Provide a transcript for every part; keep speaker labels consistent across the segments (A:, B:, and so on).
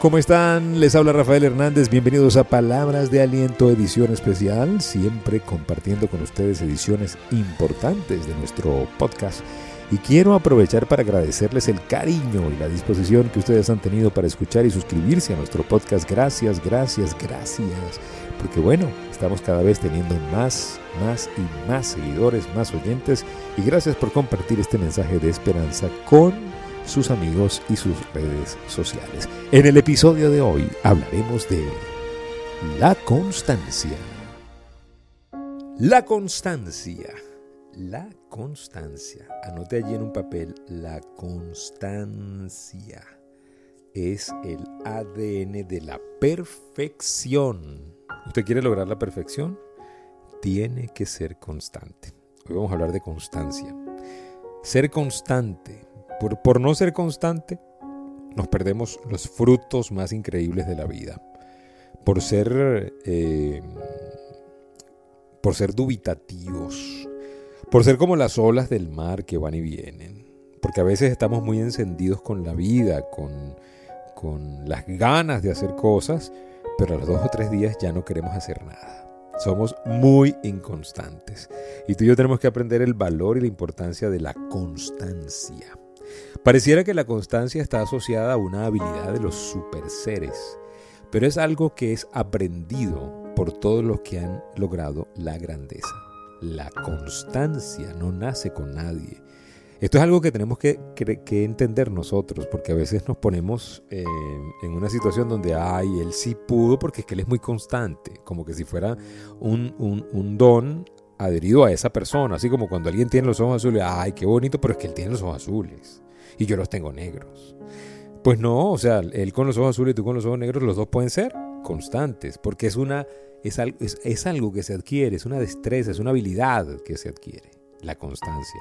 A: ¿cómo están? Les habla Rafael Hernández, bienvenidos a Palabras de Aliento, edición especial, siempre compartiendo con ustedes ediciones importantes de nuestro podcast. Y quiero aprovechar para agradecerles el cariño y la disposición que ustedes han tenido para escuchar y suscribirse a nuestro podcast. Gracias, gracias, gracias. Porque bueno, estamos cada vez teniendo más, más y más seguidores, más oyentes. Y gracias por compartir este mensaje de esperanza con sus amigos y sus redes sociales. En el episodio de hoy hablaremos de la constancia. La constancia. La constancia. Anote allí en un papel, la constancia es el ADN de la perfección. ¿Usted quiere lograr la perfección? Tiene que ser constante. Hoy vamos a hablar de constancia. Ser constante. Por, no ser constante, nos perdemos los frutos más increíbles de la vida. Por ser, eh, por ser dubitativos, por ser como las olas del mar que van y vienen. Porque a veces estamos muy encendidos con la vida, con, con las ganas de hacer cosas, pero a los dos o tres días ya no queremos hacer nada. Somos muy inconstantes. Y tú y yo tenemos que aprender el valor y la importancia de la constancia. Pareciera que la constancia está asociada a una habilidad de los superseres, pero es algo que es aprendido por todos los que han logrado la grandeza. La constancia no nace con nadie. Esto es algo que tenemos que, entender nosotros, porque a veces nos ponemos eh, en una situación donde, ay, él sí pudo, porque es que él es muy constante, como que si fuera un, un don adherido a esa persona, así como cuando alguien tiene los ojos azules, ay, qué bonito, pero es que él tiene los ojos azules y yo los tengo negros. Pues no, o sea, él con los ojos azules y tú con los ojos negros, los dos pueden ser constantes, porque es una es, es, algo que se adquiere, es una destreza, es una habilidad que se adquiere, la constancia.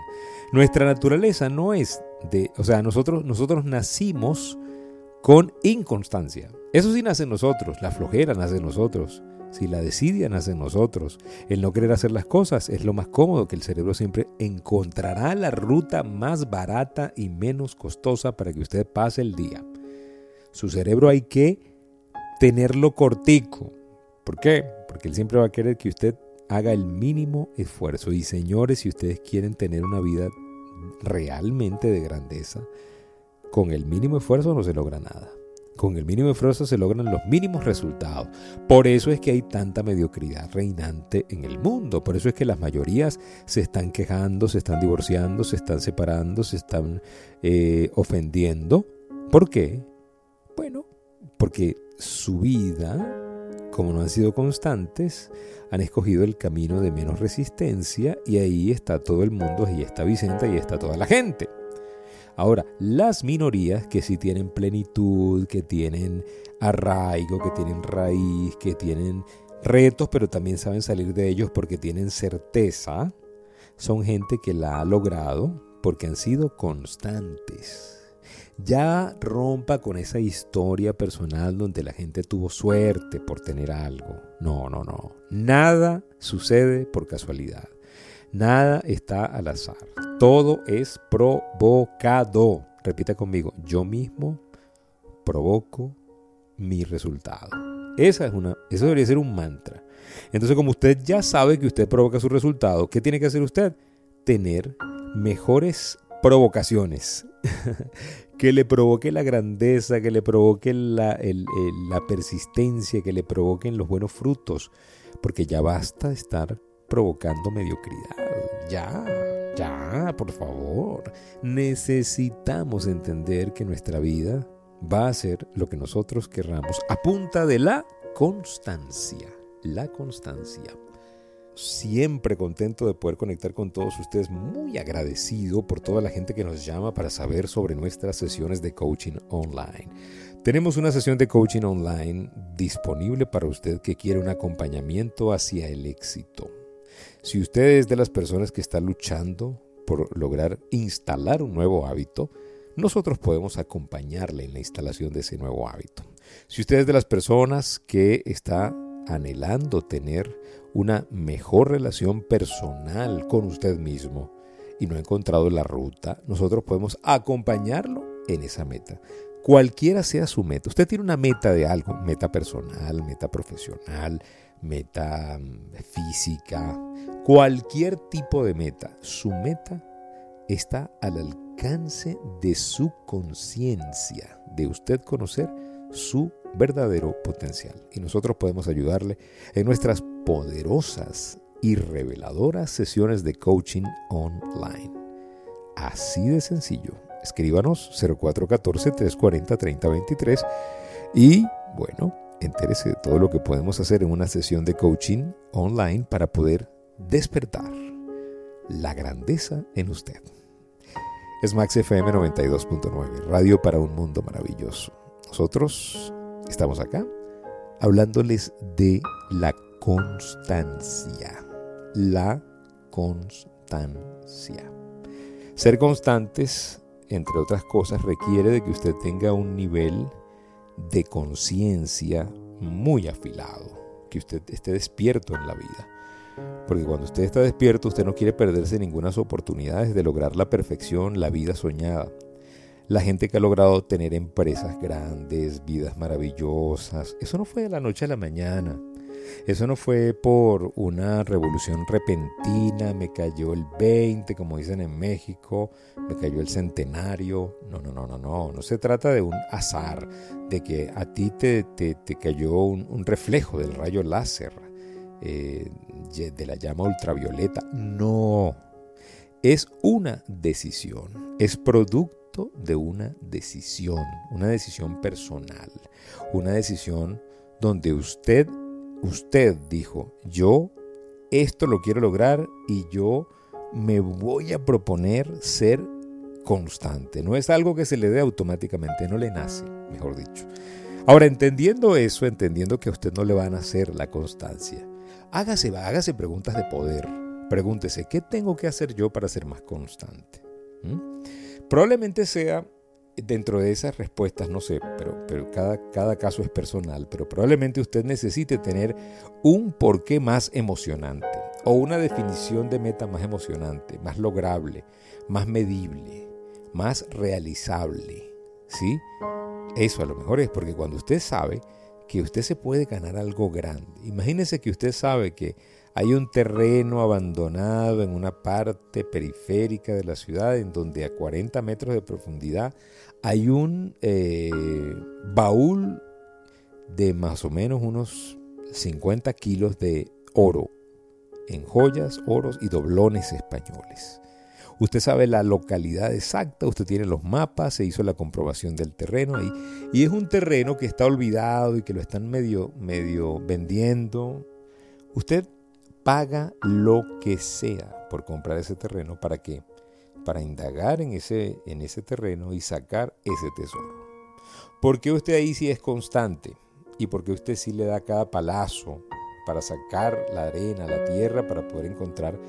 A: Nuestra naturaleza no es de, o sea, nosotros, nosotros nacimos con inconstancia. Eso sí nace en nosotros, la flojera nace en nosotros, si la desidia nace nosotros. El no querer hacer las cosas es lo más cómodo que el cerebro siempre encontrará la ruta más barata y menos costosa para que usted pase el día. Su cerebro hay que tenerlo cortico, ¿Por qué? Porque Él siempre va a querer que usted haga el mínimo esfuerzo. Y señores, si ustedes quieren tener una vida realmente de grandeza, con el mínimo esfuerzo no se logra nada. Con el mínimo esfuerzo se logran los mínimos resultados. Por eso es que hay tanta mediocridad reinante en el mundo. Por eso es que las mayorías se están quejando, se están divorciando, se están separando, se están eh, ofendiendo. ¿Por qué? Bueno, porque su vida como no han sido constantes, han escogido el camino de menos resistencia y ahí está todo el mundo, ahí está Vicente, ahí está toda la gente. Ahora, las minorías que sí tienen plenitud, que tienen arraigo, que tienen raíz, que tienen retos, pero también saben salir de ellos porque tienen certeza, son gente que la ha logrado porque han sido constantes. Ya rompa con esa historia personal donde la gente tuvo suerte por tener algo. No, no, no. Nada sucede por casualidad. Nada está al azar. Todo es provocado. Repita conmigo, yo mismo provoco mi resultado. Esa es una, eso debería ser un mantra. Entonces, como usted ya sabe que usted provoca su resultado, ¿qué tiene que hacer usted? Tener mejores provocaciones que le provoque la grandeza, que le provoque la, la, persistencia, que le provoquen los buenos frutos, porque ya basta estar provocando mediocridad. Ya, ya, por favor. Necesitamos entender que nuestra vida va a ser lo que nosotros querramos a punta de la constancia. La constancia siempre contento de poder conectar con todos ustedes, muy agradecido por toda la gente que nos llama para saber sobre nuestras sesiones de coaching online. Tenemos una sesión de coaching online disponible para usted que quiere un acompañamiento hacia el éxito. Si usted es de las personas que está luchando por lograr instalar un nuevo hábito, nosotros podemos acompañarle en la instalación de ese nuevo hábito. Si usted es de las personas que está anhelando tener una mejor relación personal con usted mismo y no ha encontrado la ruta, nosotros podemos acompañarlo en esa meta. Cualquiera sea su meta. Usted tiene una meta de algo, meta personal, meta profesional, meta mm, física, cualquier tipo de meta. Su meta está al alcance de su conciencia, de usted conocer su verdadero potencial. Y nosotros podemos ayudarle en nuestras poderosas y reveladoras sesiones de coaching online. Así de sencillo. Escríbanos 0414-340-3023 y bueno, entérese de todo lo que podemos hacer en una sesión de coaching online para poder despertar la grandeza en usted. Es Max FM 92.9, radio para un mundo maravilloso. Nosotros estamos acá hablándoles de la constancia. La constancia. Ser constantes, entre otras cosas, requiere de que usted tenga un nivel de conciencia muy afilado, que usted esté despierto en la vida. Porque cuando usted está despierto, usted no quiere perderse ninguna oportunidades de lograr la perfección, la vida soñada. La gente que ha logrado tener empresas grandes, vidas maravillosas, eso no fue de la noche a la mañana. Eso no fue por una revolución repentina, me cayó el 20, como dicen en México, me cayó el centenario. No, no, no, no, no. No se trata de un azar, de que a ti te, te, cayó un, reflejo del rayo láser, eh, de la llama ultravioleta. No. Es una decisión, es producto de una decisión, una decisión personal, una decisión donde usted Usted dijo, yo esto lo quiero lograr y yo me voy a proponer ser constante. No es algo que se le dé automáticamente, no le nace, mejor dicho. Ahora, entendiendo eso, entendiendo que a usted no le va a nacer la constancia, hágase, hágase preguntas de poder. Pregúntese, ¿qué tengo que hacer yo para ser más constante? ¿Mm? Probablemente sea dentro de esas respuestas, no sé, pero, pero cada, cada caso es personal, pero probablemente usted necesite tener un porqué más emocionante o una definición de meta más emocionante, más lograble, más medible, más realizable. ¿Sí? Eso a lo mejor es porque cuando usted sabe que usted se puede ganar algo grande, imagínese que usted sabe que hay un terreno abandonado en una parte periférica de la ciudad en donde a 40 metros de profundidad hay un eh, baúl de más o menos unos 50 kilos de oro en joyas, oros y doblones españoles. Usted sabe la localidad exacta, usted tiene los mapas, se hizo la comprobación del terreno ahí. Y es un terreno que está olvidado y que lo están medio, medio vendiendo. Usted paga lo que sea por comprar ese terreno para que para indagar en ese, en ese terreno y sacar ese tesoro. Porque usted ahí sí es constante y porque usted sí le da cada palazo para sacar la arena, la tierra, para poder encontrar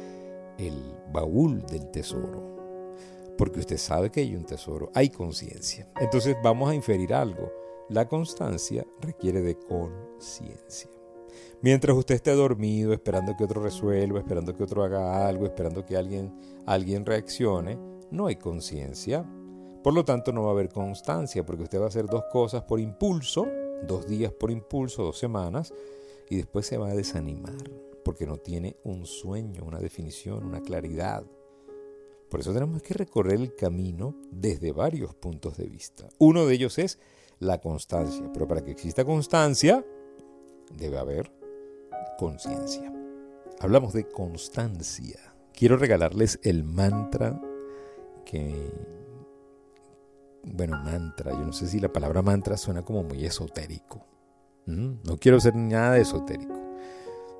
A: el baúl del tesoro. Porque usted sabe que hay un tesoro, hay conciencia. Entonces vamos a inferir algo. La constancia requiere de conciencia. Mientras usted esté dormido, esperando que otro resuelva, esperando que otro haga algo, esperando que alguien, alguien reaccione, no hay conciencia. Por lo tanto, no va a haber constancia, porque usted va a hacer dos cosas por impulso, dos días por impulso, dos semanas, y después se va a desanimar, porque no tiene un sueño, una definición, una claridad. Por eso tenemos que recorrer el camino desde varios puntos de vista. Uno de ellos es la constancia, pero para que exista constancia, debe haber conciencia. Hablamos de constancia. Quiero regalarles el mantra que, bueno, mantra, yo no sé si la palabra mantra suena como muy esotérico. No quiero ser nada esotérico.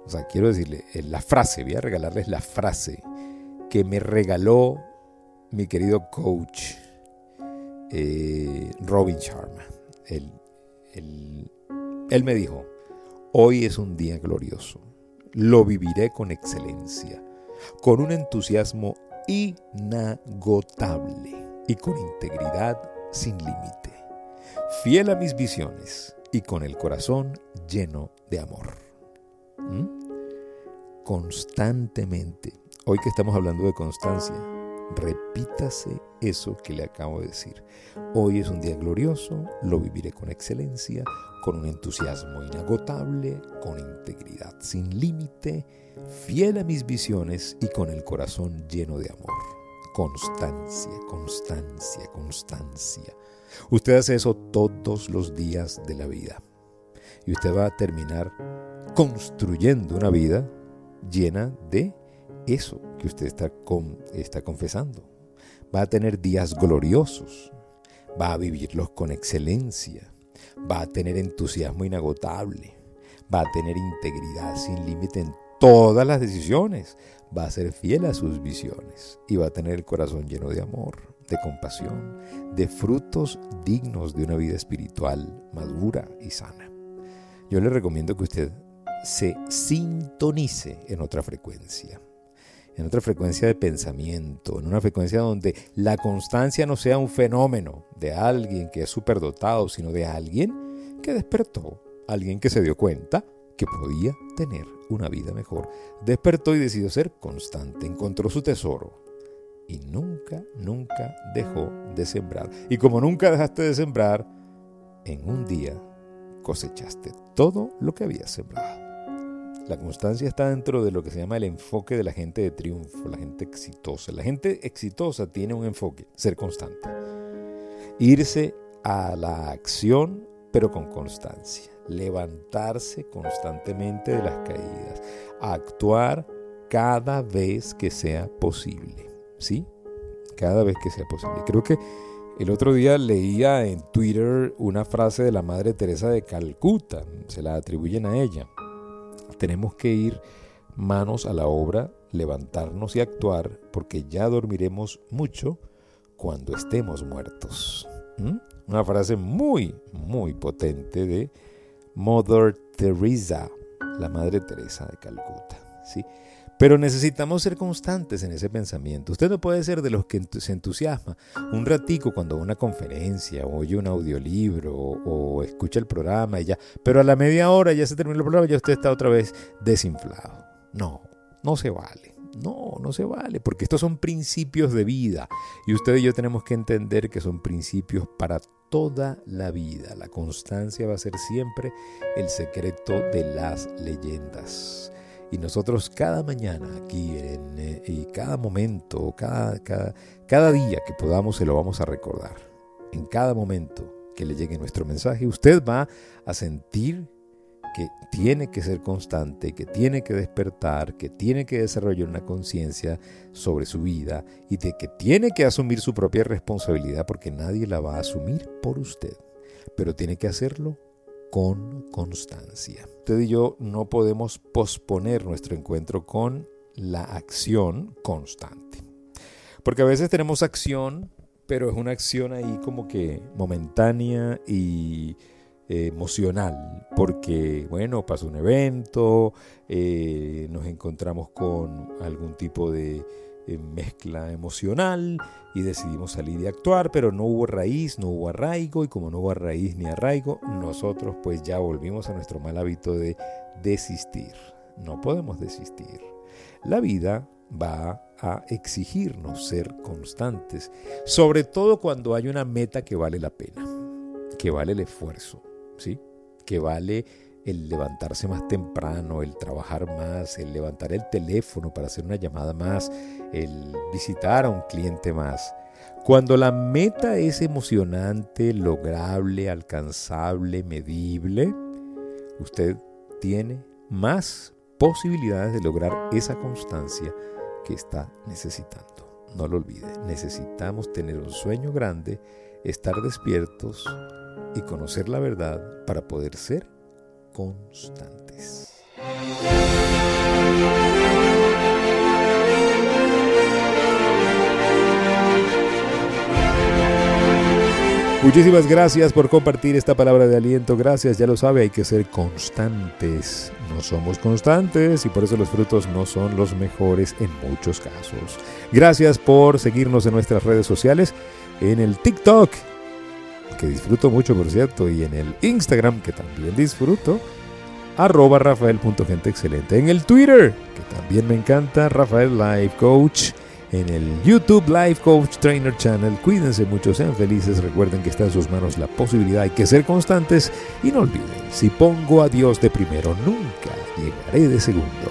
A: O sea, quiero decirle eh, la frase, voy a regalarles la frase que me regaló mi querido coach eh, Robin Sharma. él me dijo, Hoy es un día glorioso. Lo viviré con excelencia, con un entusiasmo inagotable y con integridad sin límite. Fiel a mis visiones y con el corazón lleno de amor. ¿Mm? Constantemente, hoy que estamos hablando de constancia, repítase eso que le acabo de decir. Hoy es un día glorioso, lo viviré con excelencia, con un entusiasmo inagotable, con integridad sin límite, fiel a mis visiones y con el corazón lleno de amor. Constancia, constancia, constancia. Usted hace eso todos los días de la vida. Y usted va a terminar construyendo una vida llena de eso que usted está, está confesando. Va a tener días gloriosos, va a vivirlos con excelencia, va a tener entusiasmo inagotable, va a tener integridad sin límite en todas las decisiones, va a ser fiel a sus visiones y va a tener el corazón lleno de amor, de compasión, de frutos dignos de una vida espiritual madura y sana. Yo le recomiendo que usted se sintonice en otra frecuencia en otra frecuencia de pensamiento, en una frecuencia donde la constancia no sea un fenómeno de alguien que es superdotado, sino de alguien que despertó, alguien que se dio cuenta que podía tener una vida mejor. Despertó y decidió ser constante, encontró su tesoro y nunca, nunca dejó de sembrar. Y como nunca dejaste de sembrar, en un día cosechaste todo lo que habías sembrado. La constancia está dentro de lo que se llama el enfoque de la gente de triunfo, la gente exitosa. La gente exitosa tiene un enfoque, ser constante. Irse a la acción, pero con constancia. Levantarse constantemente de las caídas. Actuar cada vez que sea posible. ¿Sí? Cada vez que sea posible. Creo que el otro día leía en Twitter una frase de la Madre Teresa de Calcuta. Se la atribuyen a ella tenemos que ir manos a la obra, levantarnos y actuar, porque ya dormiremos mucho cuando estemos muertos. ¿Mm? Una frase muy, muy potente de Mother Teresa, la Madre Teresa de Calcuta. ¿sí? Pero necesitamos ser constantes en ese pensamiento. Usted no puede ser de los que se entusiasma un ratico cuando una conferencia, o oye un audiolibro, o, escucha el programa y ya. Pero a la media hora ya se terminó el programa y ya usted está otra vez desinflado. No, no se vale. No, no se vale, porque estos son principios de vida. Y usted y yo tenemos que entender que son principios para toda la vida. La constancia va a ser siempre el secreto de las leyendas. Y nosotros cada mañana aquí eh, y cada momento, cada, cada, cada día que podamos se lo vamos a recordar. En cada momento que le llegue nuestro mensaje, usted va a sentir que tiene que ser constante, que tiene que despertar, que tiene que desarrollar una conciencia sobre su vida y de que tiene que asumir su propia responsabilidad porque nadie la va a asumir por usted. Pero tiene que hacerlo con constancia. Usted y yo no podemos posponer nuestro encuentro con la acción constante. Porque a veces tenemos acción, pero es una acción ahí como que momentánea y eh, emocional, porque bueno, pasa un evento, eh, nos encontramos con algún tipo de mezcla emocional y decidimos salir y actuar, pero no hubo raíz, no hubo arraigo y como no hubo raíz ni arraigo, nosotros pues ya volvimos a nuestro mal hábito de desistir. No podemos desistir. La vida va a exigirnos ser constantes, sobre todo cuando hay una meta que vale la pena, que vale el esfuerzo, ¿sí? Que vale el levantarse más temprano, el trabajar más, el levantar el teléfono para hacer una llamada más, el visitar a un cliente más. Cuando la meta es emocionante, lograble, alcanzable, medible, usted tiene más posibilidades de lograr esa constancia que está necesitando. No lo olvide, necesitamos tener un sueño grande, estar despiertos y conocer la verdad para poder ser constantes. Muchísimas gracias por compartir esta palabra de aliento. Gracias, ya lo sabe, hay que ser constantes. No somos constantes y por eso los frutos no son los mejores en muchos casos. Gracias por seguirnos en nuestras redes sociales, en el TikTok que disfruto mucho, por cierto, y en el Instagram, que también disfruto, arroba rafael.genteexcelente. En el Twitter, que también me encanta, Rafael Life Coach. en el YouTube Life Coach Trainer Channel. Cuídense mucho, sean felices, recuerden que está en sus manos la posibilidad, hay que ser constantes y no olviden, si pongo a Dios de primero, nunca llegaré de segundo.